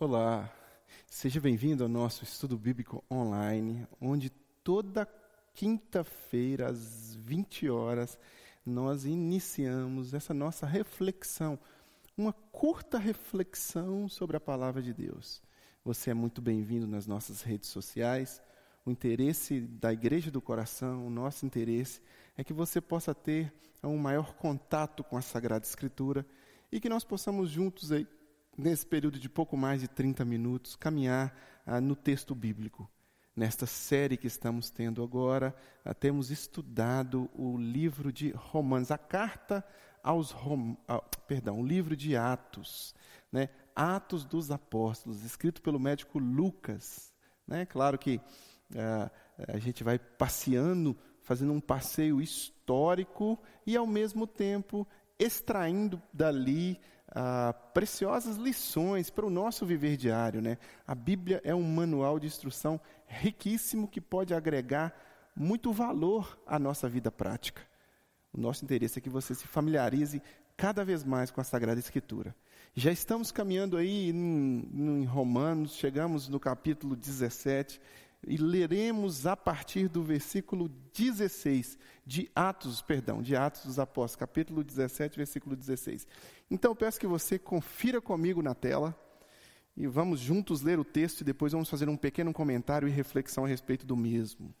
Olá, seja bem-vindo ao nosso estudo bíblico online, onde toda quinta-feira, às 20 horas, nós iniciamos essa nossa reflexão, uma curta reflexão sobre a palavra de Deus. Você é muito bem-vindo nas nossas redes sociais. O interesse da Igreja do Coração, o nosso interesse, é que você possa ter um maior contato com a Sagrada Escritura e que nós possamos juntos aí nesse período de pouco mais de 30 minutos, caminhar ah, no texto bíblico. Nesta série que estamos tendo agora, ah, temos estudado o livro de Romanos, a carta aos Rom, ah, perdão, o livro de Atos, né? Atos dos Apóstolos, escrito pelo médico Lucas. Né? Claro que ah, a gente vai passeando, fazendo um passeio histórico e, ao mesmo tempo, extraindo dali ah, preciosas lições para o nosso viver diário. Né? A Bíblia é um manual de instrução riquíssimo que pode agregar muito valor à nossa vida prática. O nosso interesse é que você se familiarize cada vez mais com a Sagrada Escritura. Já estamos caminhando aí em, em Romanos, chegamos no capítulo 17 e leremos a partir do versículo 16 de Atos, perdão, de Atos dos Apóstolos, capítulo 17, versículo 16. Então peço que você confira comigo na tela e vamos juntos ler o texto e depois vamos fazer um pequeno comentário e reflexão a respeito do mesmo.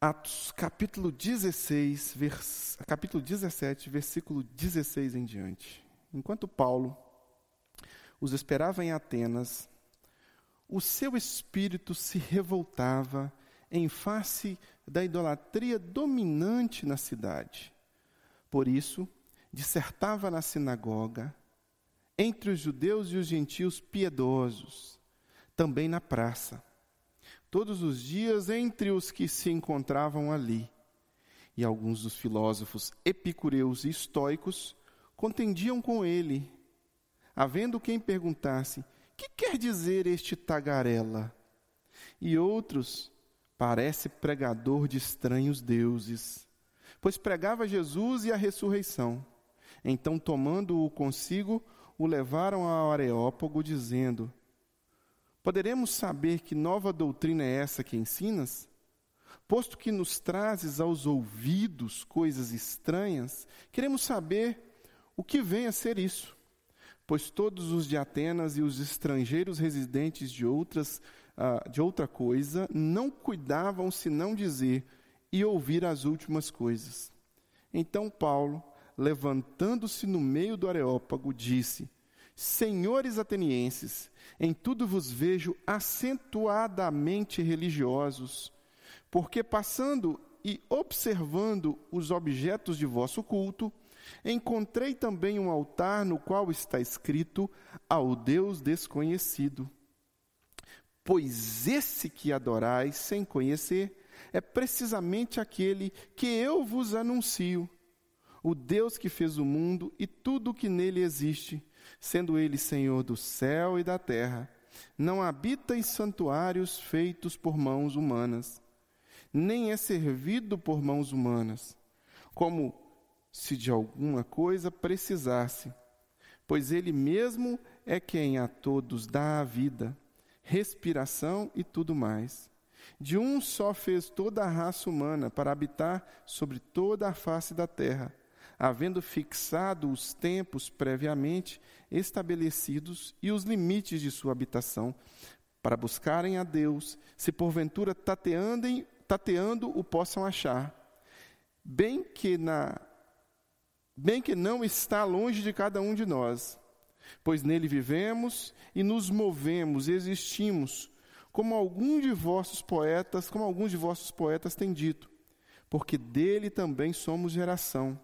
Atos, capítulo 16, vers... capítulo 17, versículo 16 em diante. Enquanto Paulo os esperava em Atenas, o seu espírito se revoltava em face da idolatria dominante na cidade. Por isso, dissertava na sinagoga, entre os judeus e os gentios piedosos, também na praça, todos os dias entre os que se encontravam ali. E alguns dos filósofos epicureus e estoicos contendiam com ele, havendo quem perguntasse: que quer dizer este tagarela? E outros, parece pregador de estranhos deuses, pois pregava Jesus e a ressurreição. Então, tomando-o consigo, o levaram ao Areópago, dizendo: Poderemos saber que nova doutrina é essa que ensinas? Posto que nos trazes aos ouvidos coisas estranhas, queremos saber o que vem a ser isso pois todos os de Atenas e os estrangeiros residentes de, outras, uh, de outra coisa não cuidavam senão dizer e ouvir as últimas coisas. Então Paulo, levantando-se no meio do Areópago, disse: Senhores atenienses, em tudo vos vejo acentuadamente religiosos, porque passando e observando os objetos de vosso culto, Encontrei também um altar no qual está escrito ao Deus desconhecido. Pois esse que adorais sem conhecer é precisamente aquele que eu vos anuncio, o Deus que fez o mundo e tudo o que nele existe, sendo ele Senhor do céu e da terra. Não habita em santuários feitos por mãos humanas, nem é servido por mãos humanas, como se de alguma coisa precisasse, pois Ele mesmo é quem a todos dá a vida, respiração e tudo mais. De um só fez toda a raça humana para habitar sobre toda a face da terra, havendo fixado os tempos previamente estabelecidos e os limites de sua habitação, para buscarem a Deus, se porventura tateando, o possam achar. Bem que na bem que não está longe de cada um de nós, pois nele vivemos e nos movemos, e existimos, como algum de vossos poetas, como alguns de vossos poetas têm dito, porque dele também somos geração.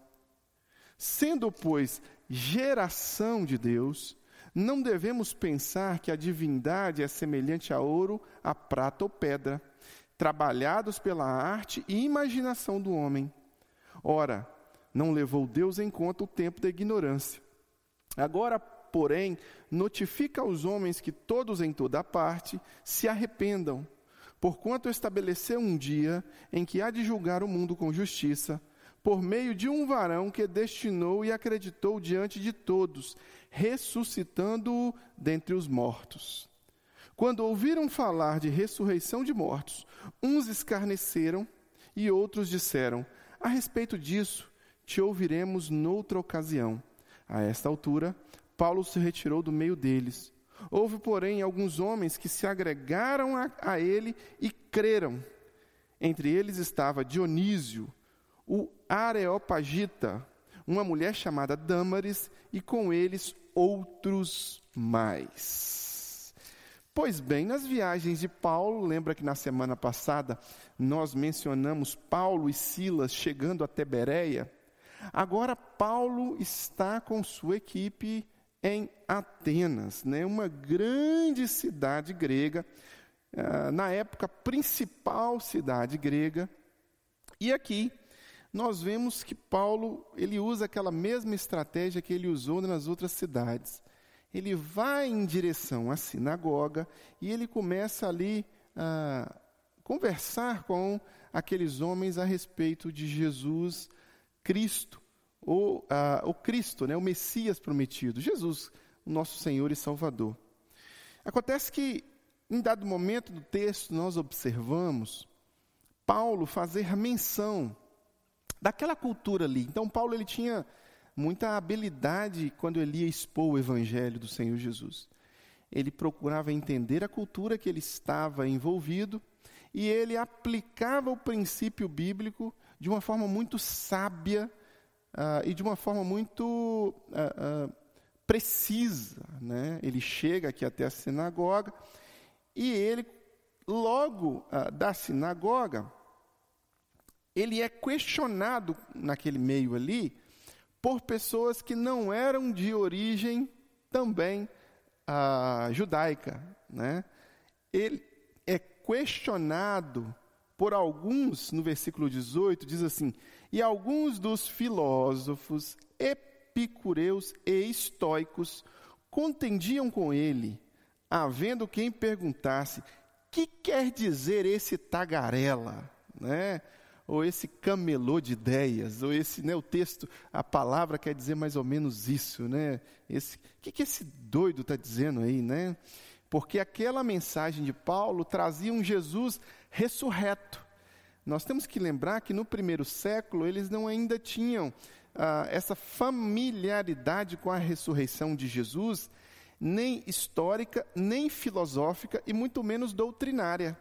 Sendo, pois, geração de Deus, não devemos pensar que a divindade é semelhante a ouro, a prata ou pedra, trabalhados pela arte e imaginação do homem. Ora, não levou Deus em conta o tempo da ignorância. Agora, porém, notifica aos homens que todos em toda parte se arrependam, porquanto estabeleceu um dia em que há de julgar o mundo com justiça, por meio de um varão que destinou e acreditou diante de todos, ressuscitando-o dentre os mortos. Quando ouviram falar de ressurreição de mortos, uns escarneceram e outros disseram: A respeito disso, te ouviremos noutra ocasião. A esta altura, Paulo se retirou do meio deles. Houve, porém, alguns homens que se agregaram a, a ele e creram. Entre eles estava Dionísio, o Areopagita, uma mulher chamada Dâmaris, e com eles outros mais. Pois bem, nas viagens de Paulo, lembra que na semana passada nós mencionamos Paulo e Silas chegando até Bereia? Agora Paulo está com sua equipe em Atenas, né, uma grande cidade grega, uh, na época principal cidade grega. E aqui nós vemos que Paulo ele usa aquela mesma estratégia que ele usou nas outras cidades. Ele vai em direção à sinagoga e ele começa ali a conversar com aqueles homens a respeito de Jesus Cristo, ou o Cristo, né, o Messias prometido, Jesus, o nosso Senhor e Salvador. Acontece que, em dado momento do texto, nós observamos Paulo fazer menção daquela cultura ali. Então Paulo ele tinha muita habilidade quando ele ia expor o evangelho do Senhor Jesus. Ele procurava entender a cultura que ele estava envolvido e ele aplicava o princípio bíblico de uma forma muito sábia uh, e de uma forma muito uh, uh, precisa. Né? Ele chega aqui até a sinagoga e ele, logo da sinagoga, ele é questionado naquele meio ali por pessoas que não eram de origem também judaica. Né? Ele é questionado por alguns, no versículo 18, diz assim: E alguns dos filósofos epicureus e estoicos contendiam com ele, havendo quem perguntasse: que quer dizer esse tagarela? Né? ou esse camelô de ideias, ou esse, né, o texto, a palavra quer dizer mais ou menos isso, né? Esse, que, que esse doido está dizendo aí, né? Porque aquela mensagem de Paulo trazia um Jesus ressurreto. Nós temos que lembrar que no primeiro século eles não ainda tinham ah, essa familiaridade com a ressurreição de Jesus, nem histórica, nem filosófica e muito menos doutrinária.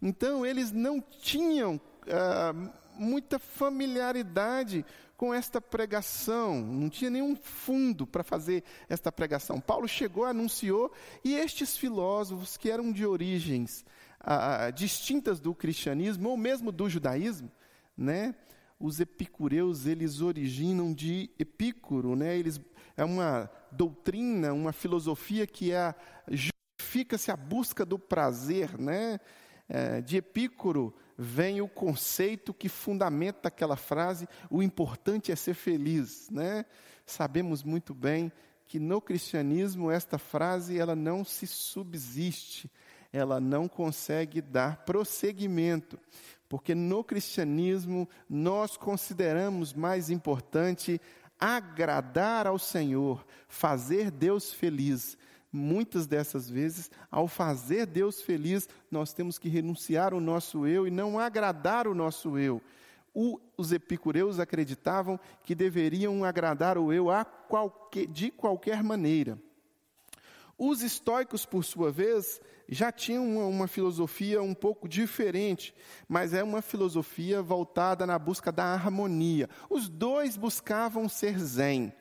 Então eles não tinham uh, muita familiaridade com esta pregação, não tinha nenhum fundo para fazer esta pregação. Paulo chegou, anunciou, e estes filósofos que eram de origens uh, distintas do cristianismo, ou mesmo do judaísmo, né? Os epicureus, eles originam de Epícoro, né? Eles, é uma doutrina, uma filosofia que é justifica-se a busca do prazer, né? É, de Epícoro, vem o conceito que fundamenta aquela frase: o importante é ser feliz, né? Sabemos muito bem que no cristianismo esta frase ela não se subsiste, ela não consegue dar prosseguimento, porque no cristianismo nós consideramos mais importante agradar ao Senhor, fazer Deus feliz, muitas dessas vezes, ao fazer Deus feliz, nós temos que renunciar o nosso eu e não agradar o nosso eu. O, os epicureus acreditavam que deveriam agradar o eu qualquer, de qualquer maneira. Os estoicos, por sua vez, já tinham uma, uma, filosofia um pouco diferente, mas é uma filosofia voltada na busca da harmonia. Os dois buscavam ser zen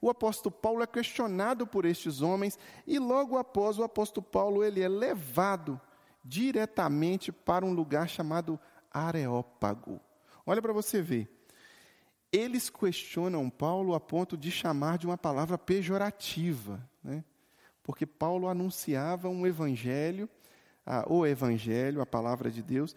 o apóstolo Paulo é questionado por estes homens e logo após o apóstolo Paulo ele é levado diretamente para um lugar chamado Areópago. Olha para você ver. Eles questionam Paulo a ponto de chamar de uma palavra pejorativa, né? porque Paulo anunciava um evangelho, ah, o evangelho, a palavra de Deus,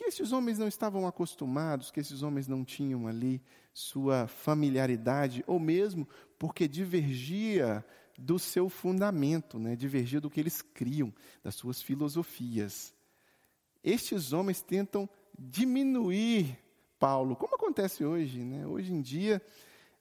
que esses homens não estavam acostumados, que esses homens não tinham ali sua familiaridade, ou mesmo porque divergia do seu fundamento, né? divergia do que eles criam, das suas filosofias. Estes homens tentam diminuir Paulo, como acontece hoje. Né? Hoje em dia,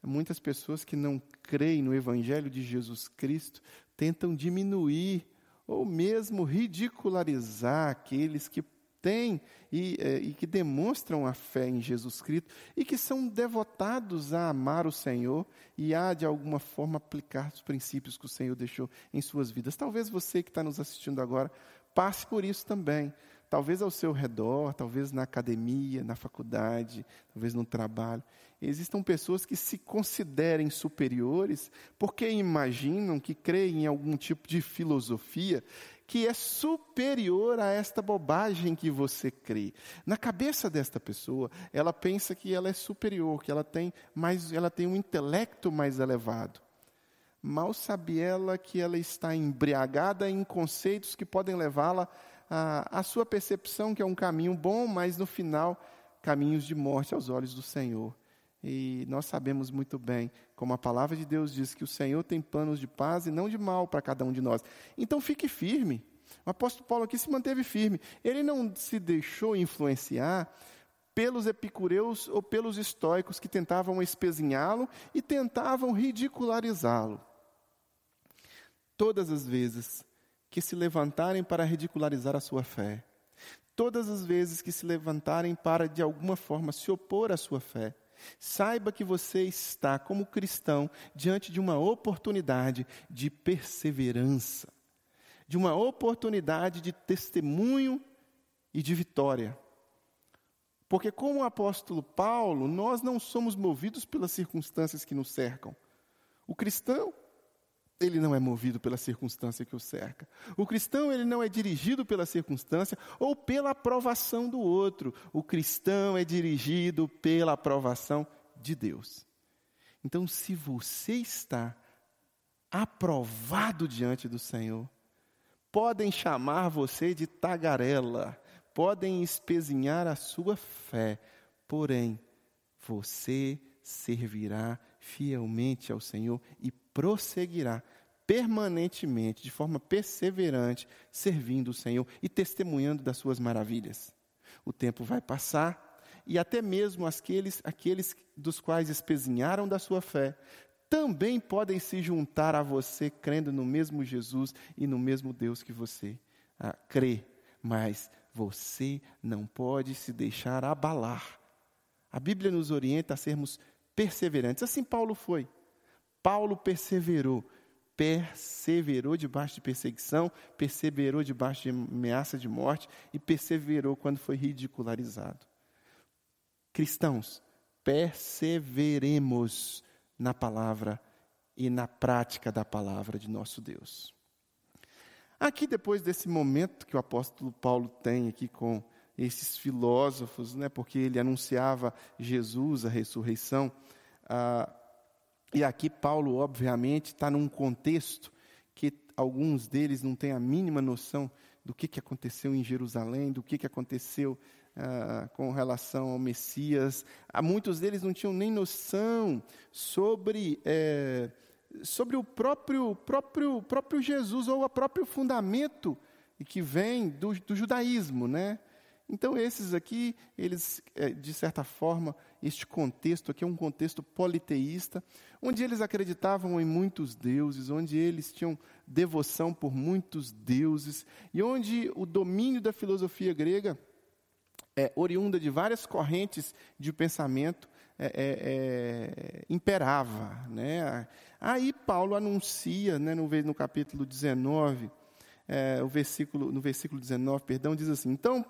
muitas pessoas que não creem no Evangelho de Jesus Cristo tentam diminuir ou mesmo ridicularizar aqueles que têm e, eh, e, que demonstram a fé em Jesus Cristo e que são devotados a amar o Senhor e a, de alguma forma, aplicar os princípios que o Senhor deixou em suas vidas. Talvez você que está nos assistindo agora passe por isso também. Talvez ao seu redor, talvez na academia, na faculdade, talvez no trabalho. Existam pessoas que se considerem superiores porque imaginam que creem em algum tipo de filosofia que é superior a esta bobagem que você crê. Na cabeça desta pessoa, ela pensa que ela é superior, que ela tem mais, ela tem um intelecto mais elevado. Mal sabe ela que ela está embriagada em conceitos que podem levá-la à, à sua percepção que é um caminho bom, mas no final, caminhos de morte aos olhos do Senhor. E nós sabemos muito bem, como a palavra de Deus diz, que o Senhor tem planos de paz e não de mal para cada um de nós. Então fique firme. O apóstolo Paulo aqui se manteve firme. Ele não se deixou influenciar pelos epicureus ou pelos estoicos que tentavam espezinhá-lo e tentavam ridicularizá-lo. Todas as vezes que se levantarem para ridicularizar a sua fé, todas as vezes que se levantarem para de alguma forma se opor à sua fé, Saiba que você está, como cristão, diante de uma oportunidade de perseverança, de uma oportunidade de testemunho e de vitória. Porque, como o apóstolo Paulo, nós não somos movidos pelas circunstâncias que nos cercam. O cristão ele não é movido pela circunstância que o cerca. O cristão, ele não é dirigido pela circunstância ou pela aprovação do outro. O cristão é dirigido pela aprovação de Deus. Então, se você está aprovado diante do Senhor, podem chamar você de tagarela, podem espezinhar a sua fé, porém, você servirá fielmente ao Senhor e prosseguirá permanentemente, de forma perseverante, servindo o Senhor e testemunhando das suas maravilhas. O tempo vai passar e até mesmo aqueles, aqueles dos quais espezinharam da sua fé também podem se juntar a você crendo no mesmo Jesus e no mesmo Deus que você ah, crê. Mas você não pode se deixar abalar. A Bíblia nos orienta a sermos perseverantes. Assim Paulo foi. Paulo perseverou, perseverou debaixo de perseguição, perseverou debaixo de ameaça de morte e perseverou quando foi ridicularizado. Cristãos, perseveremos na palavra e na prática da palavra de nosso Deus. Aqui, depois desse momento que o apóstolo Paulo tem aqui com esses filósofos, né, porque ele anunciava Jesus, a ressurreição, ah, e aqui Paulo, obviamente, está num contexto que alguns deles não têm a mínima noção do que, que aconteceu em Jerusalém, do que, que aconteceu ah, com relação ao Messias. Ah, muitos deles não tinham nem noção sobre, é, sobre o próprio, próprio, próprio Jesus ou o próprio fundamento que vem do, do judaísmo, né? Então, esses aqui, eles, é, de certa forma, este contexto aqui é um contexto politeísta, onde eles acreditavam em muitos deuses, onde eles tinham devoção por muitos deuses, e onde o domínio da filosofia grega, é, oriunda de várias correntes de pensamento, é, é, é imperava. Né? Aí Paulo anuncia, né, no, no capítulo 19, é, o versículo, no versículo 19, perdão, diz assim: Então,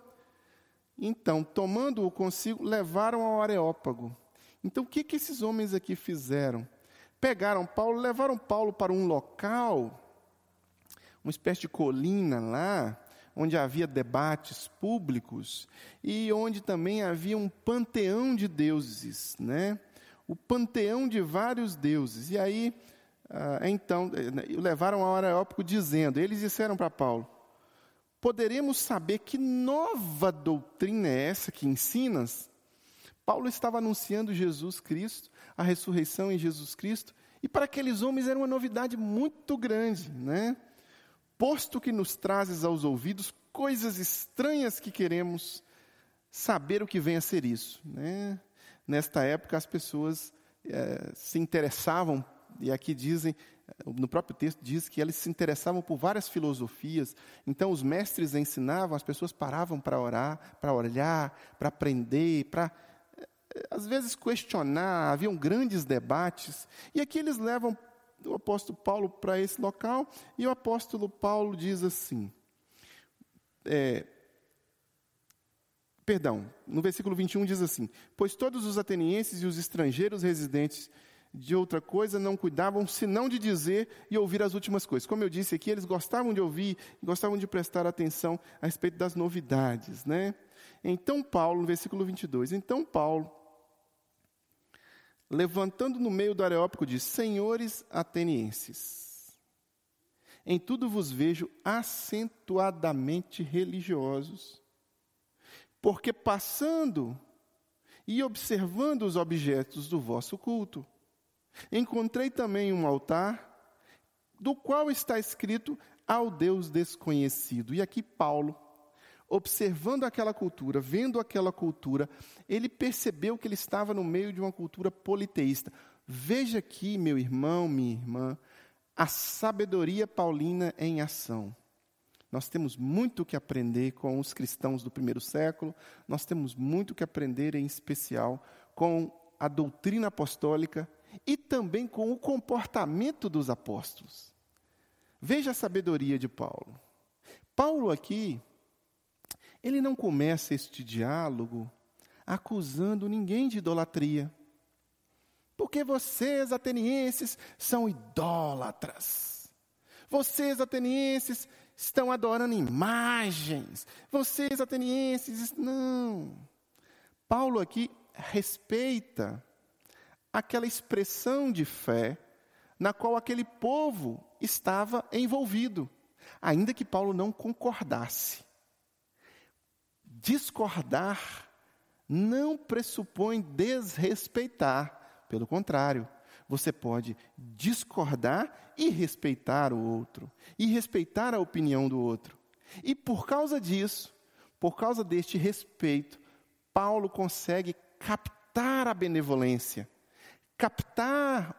então, tomando-o consigo, levaram ao Areópago. Então, o que, que esses homens aqui fizeram? Pegaram Paulo, levaram Paulo para um local, uma espécie de colina lá, onde havia debates públicos e onde também havia um panteão de deuses, né? O panteão de vários deuses. E aí, ah, então, eh, levaram ao Areópago dizendo, eles disseram para Paulo, poderemos saber que nova doutrina é essa que ensinas? Paulo estava anunciando Jesus Cristo, a ressurreição em Jesus Cristo, e para aqueles homens era uma novidade muito grande, né? Posto que nos trazes aos ouvidos coisas estranhas que queremos saber o que vem a ser isso. Né? Nesta época, as pessoas é, se interessavam, e aqui dizem, no próprio texto diz que eles se interessavam por várias filosofias. Então, os mestres ensinavam, as pessoas paravam para orar, para olhar, para aprender, para eh, às vezes questionar, haviam grandes debates. E aqui eles levam o apóstolo Paulo para esse local, e o apóstolo Paulo diz assim: é, perdão, no versículo 21 diz assim: Pois todos os atenienses e os estrangeiros residentes de outra coisa não cuidavam senão de dizer e ouvir as últimas coisas. Como eu disse aqui, eles gostavam de ouvir, gostavam de prestar atenção a respeito das novidades, né? Então Paulo, no versículo 22, então Paulo, levantando no meio do areópico, diz: Senhores atenienses, em tudo vos vejo acentuadamente religiosos porque passando e observando os objetos do vosso culto, encontrei também um altar, do qual está escrito ao Deus desconhecido. E aqui Paulo, observando aquela cultura, vendo aquela cultura, ele percebeu que ele estava no meio de uma cultura politeísta. Veja aqui, meu irmão, minha irmã, a sabedoria paulina em ação. Nós temos muito que aprender com os cristãos do primeiro século, nós temos muito que aprender, em especial, com a doutrina apostólica e também com o comportamento dos apóstolos. Veja a sabedoria de Paulo. Paulo aqui, ele não começa este diálogo acusando ninguém de idolatria. Porque vocês, atenienses, são idólatras. Vocês, atenienses, estão adorando imagens. Vocês, atenienses, não. Paulo aqui respeita aquela expressão de fé na qual aquele povo estava envolvido, ainda que Paulo não concordasse. Discordar não pressupõe desrespeitar, pelo contrário, você pode discordar e respeitar o outro, e respeitar a opinião do outro. E por causa disso, por causa deste respeito, Paulo consegue captar a benevolência, captar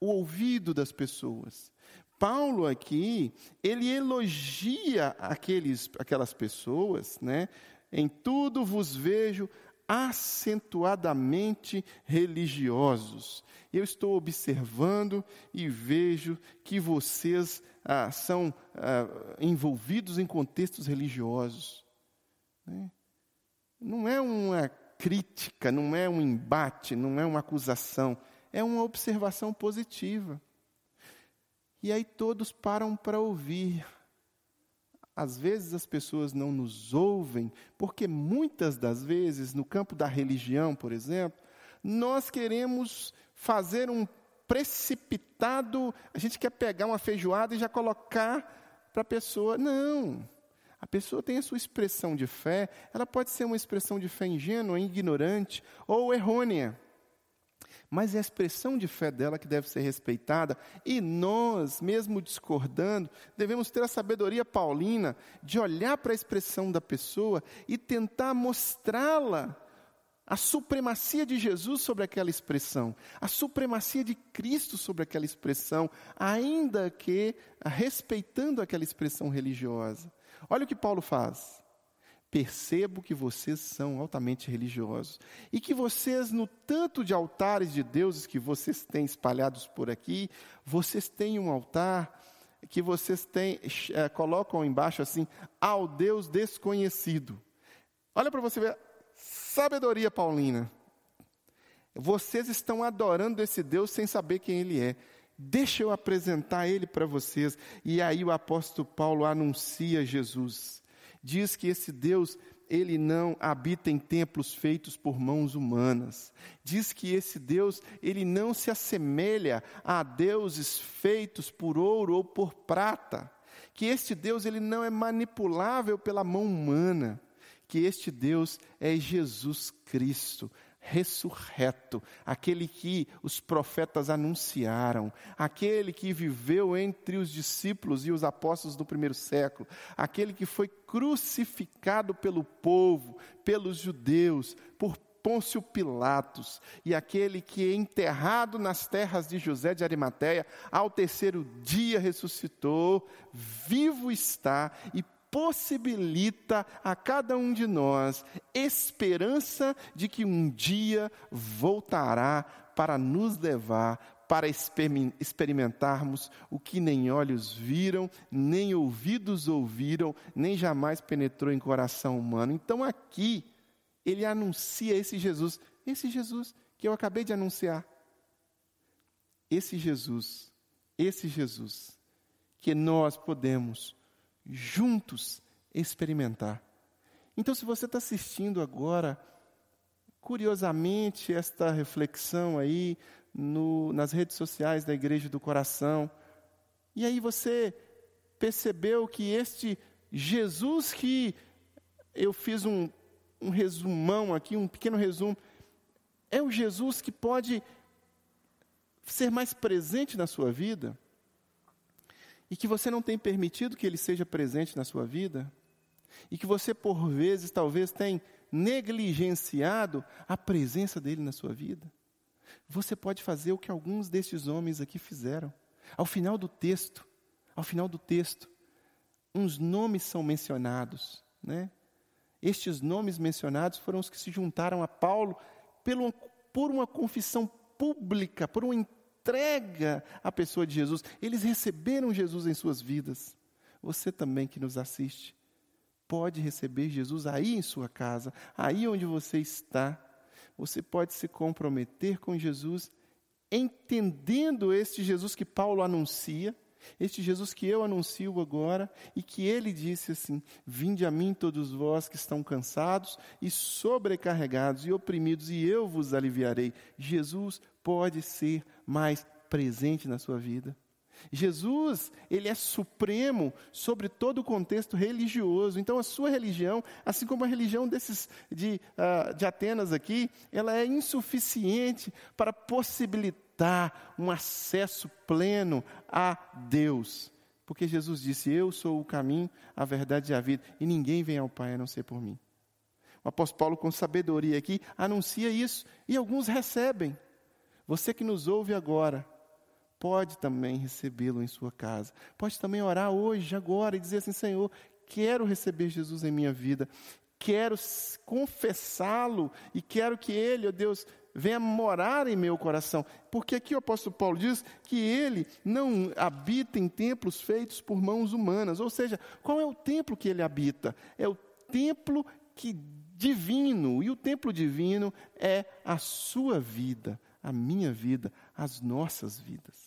o ouvido das pessoas. Paulo aqui, ele elogia aqueles, aquelas pessoas, né? Em tudo vos vejo acentuadamente religiosos. Eu estou observando e vejo que vocês ah, são ah, envolvidos em contextos religiosos. Né? Não é uma crítica, não é um embate, não é uma acusação, é uma observação positiva. E aí todos param para ouvir às vezes as pessoas não nos ouvem, porque muitas das vezes, no campo da religião, por exemplo, nós queremos fazer um precipitado, a gente quer pegar uma feijoada e já colocar para a pessoa. Não. A pessoa tem a sua expressão de fé, ela pode ser uma expressão de fé ingênua, ignorante ou errônea mas é a expressão de fé dela que deve ser respeitada, e nós, mesmo discordando, devemos ter a sabedoria paulina de olhar para a expressão da pessoa e tentar mostrá-la a supremacia de Jesus sobre aquela expressão, a supremacia de Cristo sobre aquela expressão, ainda que respeitando aquela expressão religiosa. Olha o que Paulo faz percebo que vocês são altamente religiosos e que vocês, no tanto de altares de deuses que vocês têm espalhados por aqui, vocês têm um altar que vocês têm, é, colocam embaixo assim, ao Deus desconhecido. Olha para você ver, sabedoria paulina. Vocês estão adorando esse Deus sem saber quem ele é. Deixa eu apresentar ele para vocês. E aí o apóstolo Paulo anuncia Jesus diz que esse Deus, ele não habita em templos feitos por mãos humanas. Diz que esse Deus, ele não se assemelha a deuses feitos por ouro ou por prata. Que este Deus, ele não é manipulável pela mão humana. Que este Deus é Jesus Cristo, ressurreto, aquele que os profetas anunciaram, aquele que viveu entre os discípulos e os apóstolos do primeiro século, aquele que foi crucificado pelo povo, pelos judeus, por Pôncio Pilatos, e aquele que enterrado nas terras de José de Arimateia, ao terceiro dia ressuscitou, vivo está e possibilita a cada um de nós esperança de que um dia voltará para nos levar para experimentarmos o que nem olhos viram, nem ouvidos ouviram, nem jamais penetrou em coração humano. Então aqui ele anuncia esse Jesus, esse Jesus que eu acabei de anunciar. Esse Jesus, esse Jesus que nós podemos juntos experimentar. Então, se você está assistindo agora, curiosamente, esta reflexão aí no, nas redes sociais da Igreja do Coração, e aí você percebeu que este Jesus que eu fiz um, um resumão aqui, um pequeno resumo, é o Jesus que pode ser mais presente na sua vida? E que você não tem permitido que ele seja presente na sua vida, e que você, por vezes, talvez tenha negligenciado a presença dele na sua vida, você pode fazer o que alguns destes homens aqui fizeram. Ao final do texto, ao final do texto, uns nomes são mencionados, né? Estes nomes mencionados foram os que se juntaram a Paulo pelo, por uma confissão pública, por uma entrega à pessoa de Jesus. Eles receberam Jesus em suas vidas. Você também que nos assiste, pode receber Jesus aí em sua casa, aí onde você está. Você pode se comprometer com Jesus, entendendo este Jesus que Paulo anuncia, este Jesus que eu anuncio agora, e que ele disse assim: Vinde a mim todos vós que estão cansados e sobrecarregados e oprimidos, e eu vos aliviarei. Jesus pode ser mais presente na sua vida. Jesus, ele é supremo sobre todo o contexto religioso. Então, a sua religião, assim como a religião desses de, uh, de Atenas aqui, ela é insuficiente para possibilitar um acesso pleno a Deus. Porque Jesus disse: Eu sou o caminho, a verdade e a vida, e ninguém vem ao Pai a não ser por mim. O apóstolo Paulo, com sabedoria aqui, anuncia isso, e alguns recebem. Você que nos ouve agora, pode também recebê-lo em sua casa. Pode também orar hoje, agora, e dizer assim: Senhor, quero receber Jesus em minha vida, quero confessá-lo e quero que Ele, ó oh Deus, venha morar em meu coração. Porque aqui o apóstolo Paulo diz que ele não habita em templos feitos por mãos humanas. Ou seja, qual é o templo que ele habita? É o templo que divino, e o templo divino é a sua vida, a minha vida, as nossas vidas.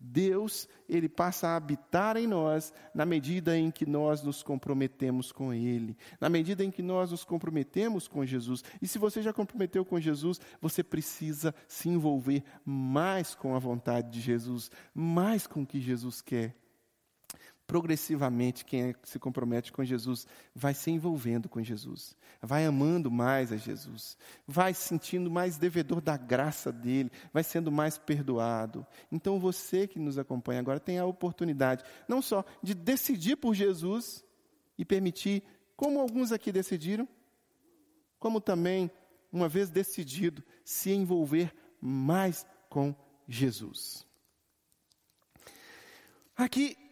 Deus, ele passa a habitar em nós na medida em que nós nos comprometemos com ele, na medida em que nós nos comprometemos com Jesus. E se você já comprometeu com Jesus, você precisa se envolver mais com a vontade de Jesus, mais com o que Jesus quer progressivamente, quem é se compromete com Jesus vai se envolvendo com Jesus, vai amando mais a Jesus, vai se sentindo mais devedor da graça dele, vai sendo mais perdoado. Então você que nos acompanha agora tem a oportunidade não só de decidir por Jesus e permitir, como alguns aqui decidiram, como também, uma vez decidido, se envolver mais com Jesus. Aqui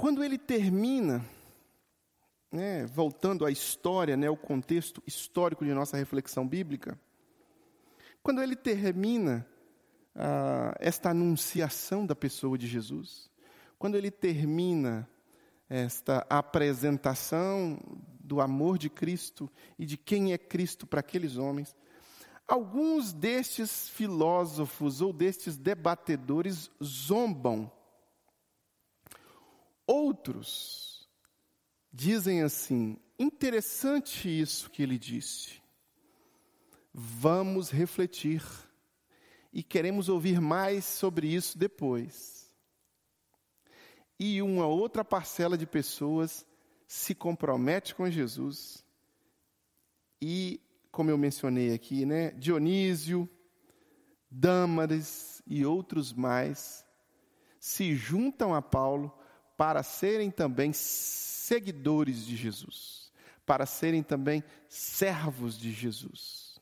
quando ele termina, né, voltando à história, né, o contexto histórico de nossa reflexão bíblica, quando ele termina ah, esta anunciação da pessoa de Jesus, quando ele termina esta apresentação do amor de Cristo e de quem é Cristo para aqueles homens, alguns destes filósofos ou destes debatedores zombam Outros dizem assim: interessante isso que ele disse. Vamos refletir e queremos ouvir mais sobre isso depois. E uma outra parcela de pessoas se compromete com Jesus e como eu mencionei aqui, né? Dionísio, Dâmares e outros mais se juntam a Paulo para serem também seguidores de Jesus, para serem também servos de Jesus.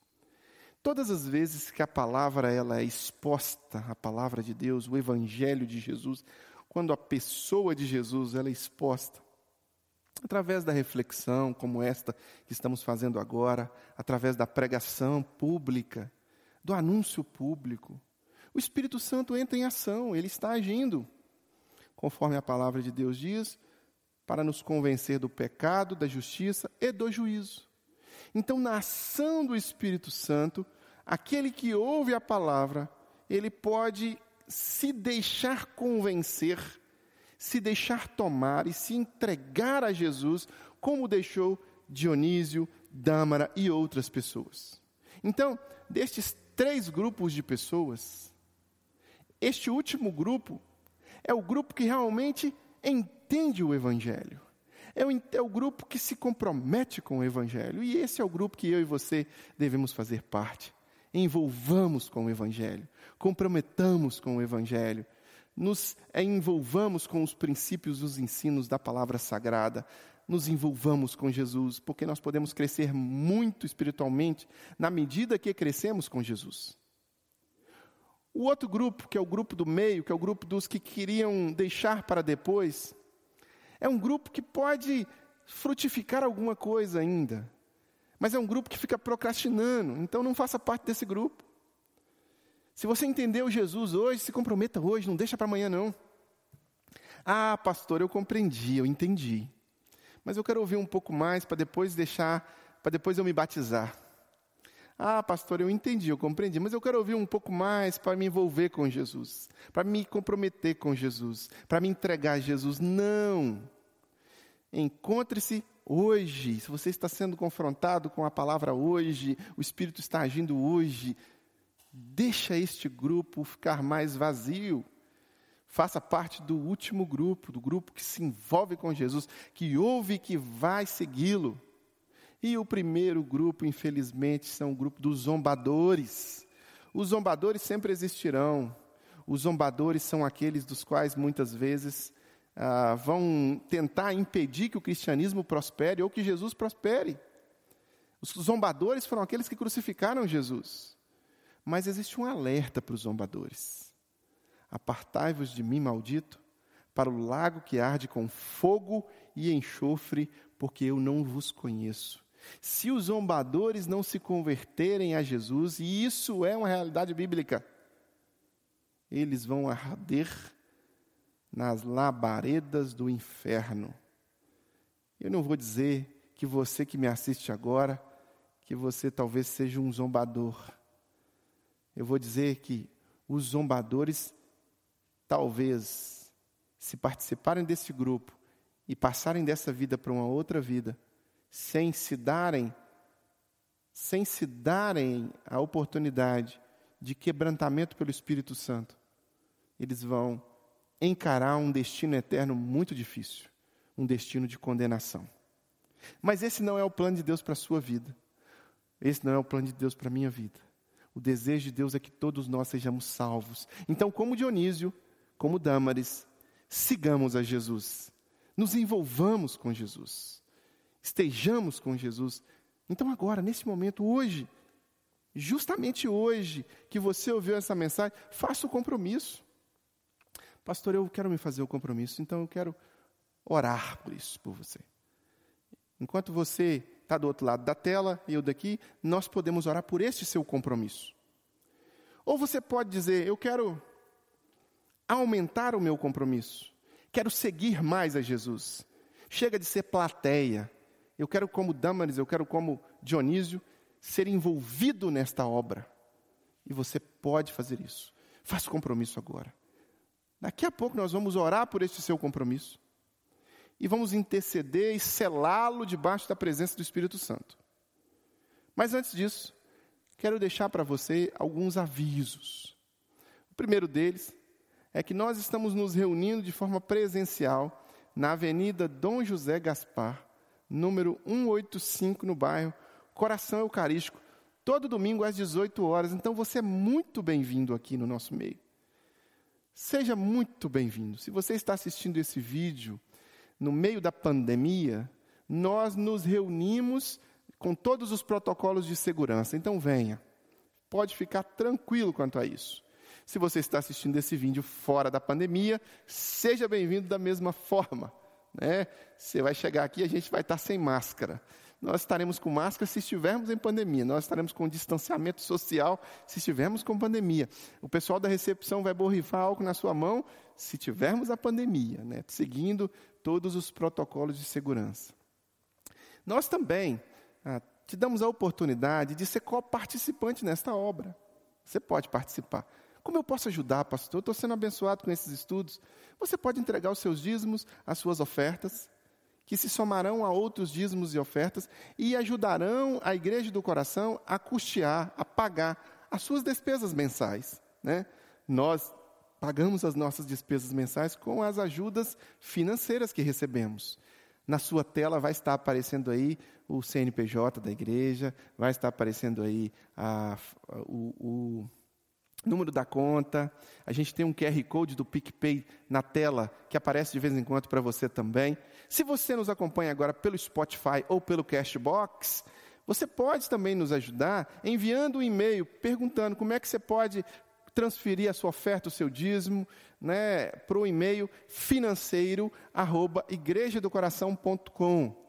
Todas as vezes que a palavra ela é exposta, a palavra de Deus, o evangelho de Jesus, quando a pessoa de Jesus ela é exposta, através da reflexão como esta que estamos fazendo agora, através da pregação pública, do anúncio público, o Espírito Santo entra em ação, ele está agindo, conforme a palavra de Deus diz, para nos convencer do pecado, da justiça e do juízo. Então, na ação do Espírito Santo, aquele que ouve a palavra, ele pode se deixar convencer, se deixar tomar e se entregar a Jesus, como deixou Dionísio, Dâmara e outras pessoas. Então, destes três grupos de pessoas, este último grupo é o grupo que realmente entende o Evangelho. É o, é o, grupo que se compromete com o Evangelho. E esse é o grupo que eu e você devemos fazer parte. Envolvamos com o Evangelho, comprometamos com o Evangelho, nos envolvamos com os princípios, os ensinos da palavra sagrada, nos envolvamos com Jesus, porque nós podemos crescer muito espiritualmente na medida que crescemos com Jesus. O outro grupo, que é o grupo do meio, que é o grupo dos que queriam deixar para depois, é um grupo que pode frutificar alguma coisa ainda, mas é um grupo que fica procrastinando, então não faça parte desse grupo. Se você entendeu Jesus hoje, se comprometa hoje, não deixa para amanhã não. Ah, pastor, eu compreendi, eu entendi. Mas eu quero ouvir um pouco mais para depois deixar, para depois eu me batizar. Ah, pastor, eu entendi, eu compreendi, mas eu quero ouvir um pouco mais para me envolver com Jesus, para me comprometer com Jesus, para me entregar a Jesus. Não! Encontre-se hoje. Se você está sendo confrontado com a palavra hoje, o Espírito está agindo hoje, deixa este grupo ficar mais vazio. Faça parte do último grupo, do grupo que se envolve com Jesus, que ouve e que vai segui-lo. E o primeiro grupo, infelizmente, são o grupo dos zombadores. Os zombadores sempre existirão. Os zombadores são aqueles dos quais muitas vezes ah, vão tentar impedir que o cristianismo prospere ou que Jesus prospere. Os zombadores foram aqueles que crucificaram Jesus. Mas existe um alerta para os zombadores: Apartai-vos de mim, maldito, para o lago que arde com fogo e enxofre, porque eu não vos conheço. Se os zombadores não se converterem a Jesus, e isso é uma realidade bíblica, eles vão arder nas labaredas do inferno. Eu não vou dizer que você que me assiste agora, que você talvez seja um zombador. Eu vou dizer que os zombadores, talvez, se participarem desse grupo e passarem dessa vida para uma outra vida, sem se darem sem se darem a oportunidade de quebrantamento pelo Espírito Santo, eles vão encarar um destino eterno muito difícil, um destino de condenação. Mas esse não é o plano de Deus para a sua vida. Esse não é o plano de Deus para a minha vida. O desejo de Deus é que todos nós sejamos salvos. Então, como Dionísio, como Dâmares, sigamos a Jesus. Nos envolvamos com Jesus estejamos com Jesus. Então, agora, nesse momento, hoje, justamente hoje que você ouviu essa mensagem, faça o compromisso. Pastor, eu quero me fazer o compromisso, então eu quero orar por isso, por você. Enquanto você está do outro lado da tela e eu daqui, nós podemos orar por este seu compromisso. Ou você pode dizer: Eu quero aumentar o meu compromisso, quero seguir mais a Jesus. Chega de ser plateia, eu quero, como Dâmaris, eu quero, como Dionísio, ser envolvido nesta obra. E você pode fazer isso. Faça compromisso agora. Daqui a pouco nós vamos orar por este seu compromisso. E vamos interceder e selá-lo debaixo da presença do Espírito Santo. Mas antes disso, quero deixar para você alguns avisos. O primeiro deles é que nós estamos nos reunindo de forma presencial na Avenida Dom José Gaspar, número 185, no bairro coração eucarístico, todo domingo às 18 horas. Então você é muito bem-vindo aqui no nosso meio. Seja muito bem-vindo. Se você está assistindo esse vídeo no meio da pandemia, nós nos reunimos com todos os protocolos de segurança. Então venha. Pode ficar tranquilo quanto a isso. Se você está assistindo esse vídeo fora da pandemia, seja bem-vindo da mesma forma. Né? Você vai chegar aqui e a gente vai estar sem máscara. Nós estaremos com máscara se estivermos em pandemia. Nós estaremos com distanciamento social se estivermos com pandemia. O pessoal da recepção vai borrifar álcool na sua mão se tivermos a pandemia, né? seguindo todos os protocolos de segurança. Nós também ah, te damos a oportunidade de ser co-participante nesta obra. Você pode participar. Como eu posso ajudar, pastor? Estou sendo abençoado com esses estudos. Você pode entregar os seus dízimos, as suas ofertas, que se somarão a outros dízimos e ofertas e ajudarão a igreja do coração a custear, a pagar as suas despesas mensais. Né? Nós pagamos as nossas despesas mensais com as ajudas financeiras que recebemos. Na sua tela vai estar aparecendo aí o CNPJ da igreja, vai estar aparecendo aí a, o, o número da conta. A gente tem um QR Code do PicPay na tela que aparece de vez em quando para você também. Se você nos acompanha agora pelo Spotify ou pelo Cashbox, você pode também nos ajudar enviando um e-mail perguntando como é que você pode transferir a sua oferta, o seu dízimo, né, para o e-mail financeiro arroba igrejadocoração.com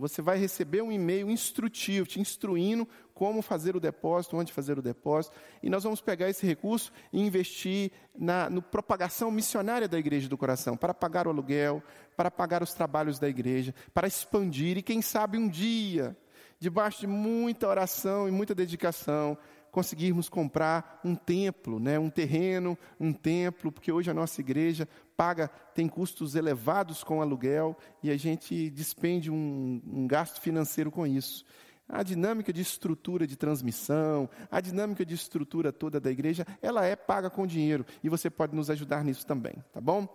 você vai receber um e-mail instrutivo, te instruindo como fazer o depósito, onde fazer o depósito. E nós vamos pegar esse recurso e investir na no propagação missionária da Igreja do Coração, para pagar o aluguel, para pagar os trabalhos da igreja, para expandir e, quem sabe, um dia, debaixo de muita oração e muita dedicação, conseguirmos comprar um templo, né, um terreno, um templo, porque hoje a nossa igreja paga, tem custos elevados com aluguel e a gente despende um, um gasto financeiro com isso. A dinâmica de estrutura de transmissão, a dinâmica de estrutura toda da igreja, ela é paga com dinheiro e você pode nos ajudar nisso também, tá bom?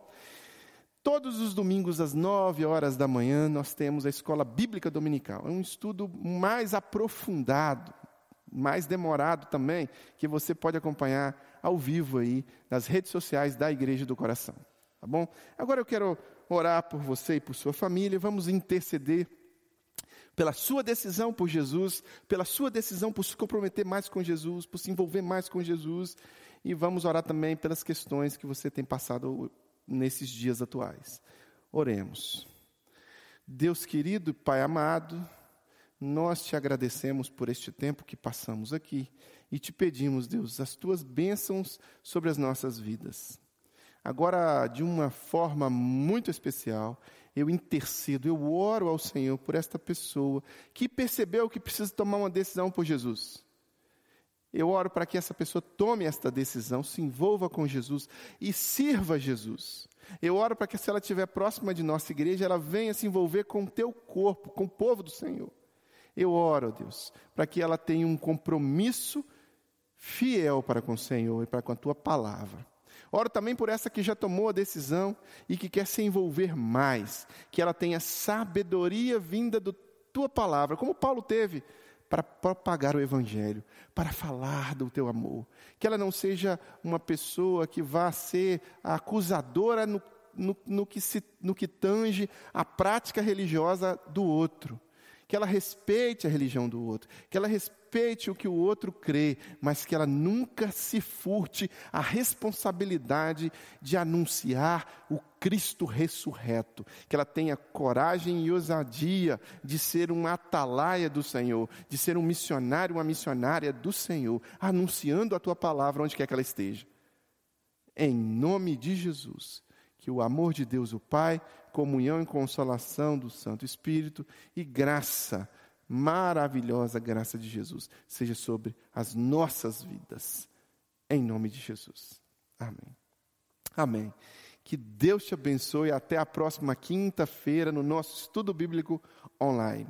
Todos os domingos, às nove horas da manhã, nós temos a Escola Bíblica Dominical. É um estudo mais aprofundado, mais demorado também, que você pode acompanhar ao vivo aí nas redes sociais da Igreja do Coração. Tá bom? Agora eu quero orar por você e por sua família, vamos interceder pela sua decisão por Jesus, pela sua decisão por se comprometer mais com Jesus, por se envolver mais com Jesus, e vamos orar também pelas questões que você tem passado nesses dias atuais. Oremos. Deus querido, Pai amado, nós te agradecemos por este tempo que passamos aqui e te pedimos, Deus, as tuas bênçãos sobre as nossas vidas. Agora, de uma forma muito especial, eu intercedo, eu oro ao Senhor por esta pessoa que percebeu que precisa tomar uma decisão por Jesus. Eu oro para que essa pessoa tome esta decisão, se envolva com Jesus e sirva Jesus. Eu oro para que, se ela estiver próxima de nossa igreja, ela venha se envolver com o teu corpo, com o povo do Senhor. Eu oro, Deus, para que ela tenha um compromisso fiel para com o Senhor e para com a tua palavra. Oro também por essa que já tomou a decisão e que quer se envolver mais, que ela tenha sabedoria vinda da tua palavra, como Paulo teve, para propagar o Evangelho, para falar do teu amor. Que ela não seja uma pessoa que vá ser acusadora no, no, no, que, se, no que tange a prática religiosa do outro, que ela respeite a religião do outro, que ela respeite o que o outro crê, mas que ela nunca se furte a responsabilidade de anunciar o Cristo ressurreto, que ela tenha coragem e ousadia de ser um atalaia do Senhor, de ser um missionário, uma missionária do Senhor, anunciando a tua palavra onde quer que ela esteja. Em nome de Jesus, que o amor de Deus, o Pai, comunhão e consolação do Santo Espírito e graça, maravilhosa graça de Jesus, seja sobre as nossas vidas. Em nome de Jesus. Amém. Amém. Que Deus te abençoe. Até a próxima quinta-feira no nosso estudo bíblico online.